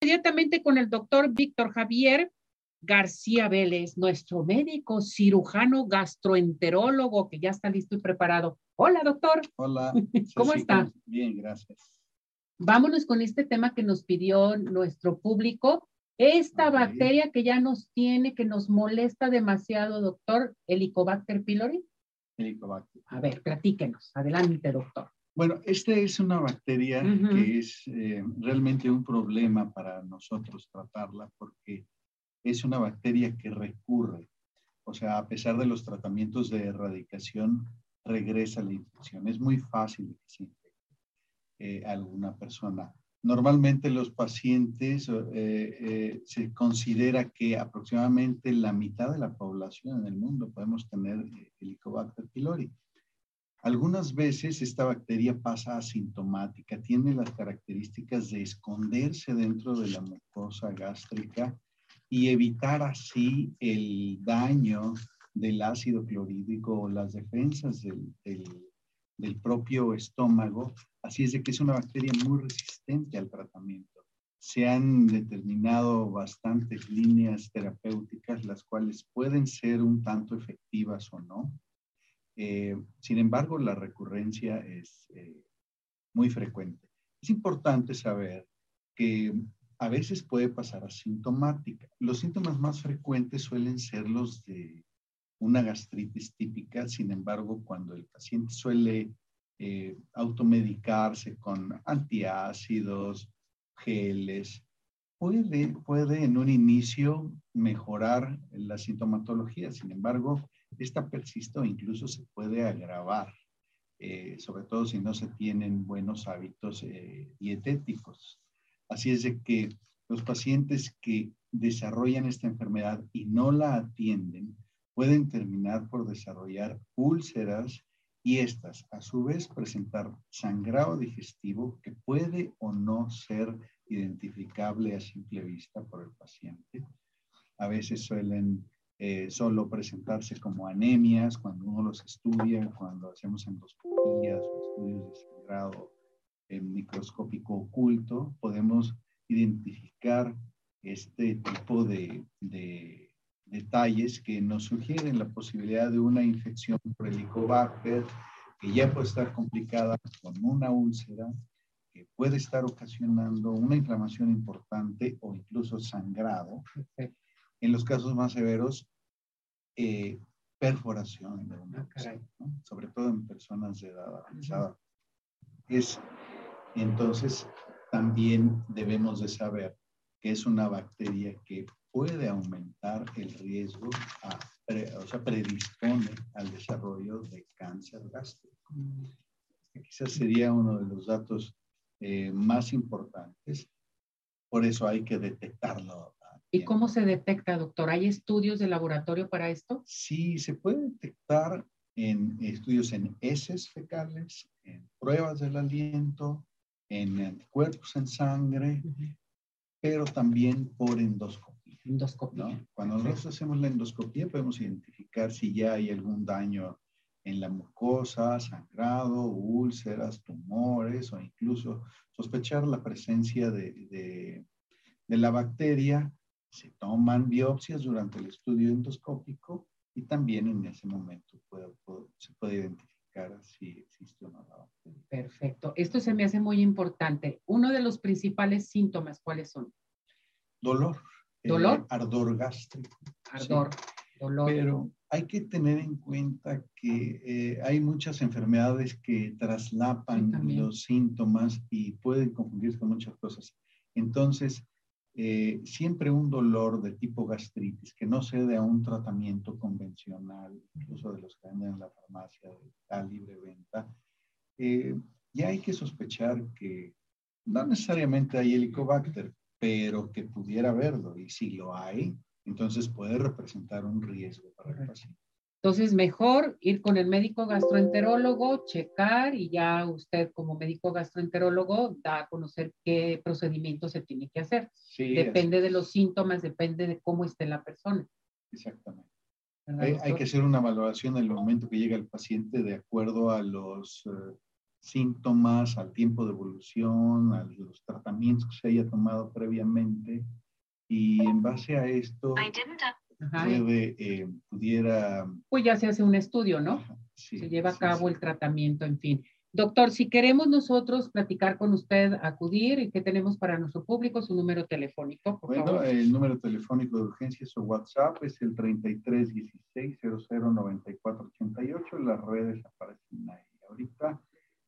inmediatamente con el doctor Víctor Javier García Vélez, nuestro médico cirujano gastroenterólogo que ya está listo y preparado. Hola, doctor. Hola. ¿Cómo está? Bien, gracias. Vámonos con este tema que nos pidió nuestro público. Esta bacteria que ya nos tiene, que nos molesta demasiado, doctor, Helicobacter pylori. Helicobacter. A ver, platíquenos. Adelante, doctor. Bueno, esta es una bacteria que es eh, realmente un problema para nosotros tratarla porque es una bacteria que recurre. O sea, a pesar de los tratamientos de erradicación, regresa la infección. Es muy fácil que se infecte eh, alguna persona. Normalmente los pacientes eh, se considera que aproximadamente la mitad de la población en el mundo podemos tener Helicobacter pylori. Algunas veces esta bacteria pasa asintomática, tiene las características de esconderse dentro de la mucosa gástrica y evitar así el daño del ácido clorhídrico o las defensas del, propio estómago. Así es de que es una bacteria muy resistente al tratamiento. Se han determinado bastantes líneas terapéuticas, las cuales pueden ser un tanto efectivas o no eh, sin embargo, la recurrencia es eh, muy frecuente. Es importante saber que a veces puede pasar asintomática. Los síntomas más frecuentes suelen ser los de una gastritis típica, sin embargo, cuando el paciente suele eh, automedicarse con antiácidos, geles, puede, puede en un inicio mejorar la sintomatología. Sin embargo, esta persiste o incluso se puede agravar, eh, sobre todo si no se tienen buenos hábitos eh, dietéticos. Así es de que los pacientes que desarrollan esta enfermedad y no la atienden pueden terminar por desarrollar úlceras y estas a su vez presentar sangrado digestivo que puede o no ser identificable a simple vista por el paciente. A veces suelen eh, solo presentarse como anemias cuando uno los estudia, cuando hacemos endoscopías o estudios de sangrado microscópico oculto, podemos identificar este tipo de, de, detalles que nos sugieren la posibilidad de una infección por helicobacter que ya puede estar complicada con una úlcera, que puede estar ocasionando una inflamación importante o incluso sangrado. En los casos más severos, eh, perforación de una ah, sobre todo en personas de edad avanzada. Es, entonces, también debemos de saber que es una bacteria que puede aumentar el riesgo, a, o sea, predispone al desarrollo de cáncer gástrico. Mm. Quizás sería uno de los datos eh, más importantes. Por eso hay que detectarlo ¿Y cómo se detecta, doctor? ¿Hay estudios de laboratorio para esto? Sí, se puede detectar en estudios en heces fecales, en pruebas del aliento, en anticuerpos en sangre, pero también por endoscopía. Endoscopía. Cuando nosotros hacemos la endoscopía podemos identificar si ya hay algún daño en la mucosa, sangrado, úlceras, tumores o incluso sospechar la presencia de, de la bacteria se toman biopsias durante el estudio endoscópico y también en ese momento se puede identificar si existe o no la bacteria. Perfecto. Esto se me hace muy importante. Uno de los principales síntomas, ¿cuáles son? Dolor. Eh, ¿Dolor? ardor gástrico. Ardor. Dolor. Pero hay que tener en cuenta que eh, hay muchas enfermedades que traslapan los síntomas y pueden confundirse con muchas cosas. Entonces, eh, siempre un dolor de tipo gastritis que no cede a un tratamiento convencional, incluso de los que venden en la farmacia de tal libre venta, eh, ya hay que sospechar que no necesariamente hay helicobacter, pero que pudiera haberlo. Y si lo hay, entonces puede representar un riesgo para el paciente. Entonces, mejor ir con el médico gastroenterólogo, checar y ya usted como médico gastroenterólogo da a conocer qué procedimiento se tiene que hacer. depende de los síntomas, depende de cómo esté la persona. Exactamente. Hay, que hacer una valoración en el momento que llega el paciente de acuerdo a los, eh, síntomas, al tiempo de evolución, a los tratamientos que se haya tomado previamente. Y en base a esto, puede, eh, pudiera... Pues ya se hace un estudio, ¿no? se lleva a cabo el tratamiento, en fin. Doctor, si queremos nosotros platicar con usted, acudir, ¿y qué tenemos para nuestro público? Su número telefónico, por bueno, el número telefónico de urgencias o WhatsApp es el 3316-009488. Las redes aparecen ahí ahorita.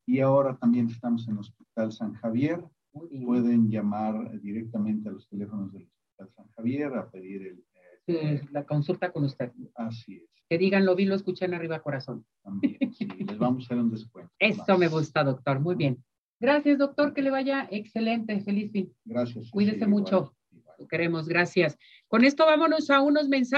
Y ahora también estamos en el Hospital San Javier. Pueden llamar directamente a los teléfonos del Hospital San Javier a pedir el, eh, la consulta con usted. Así es. Que digan, lo vi, lo escuché en arriba corazón. También, sí, les vamos a hacer un descuento. Eso me gusta, doctor. Muy bien. Gracias, doctor. Que le vaya excelente. Feliz fin. Gracias. Cuídese mucho. Lo queremos. Gracias. Con esto vámonos a unos mensajes.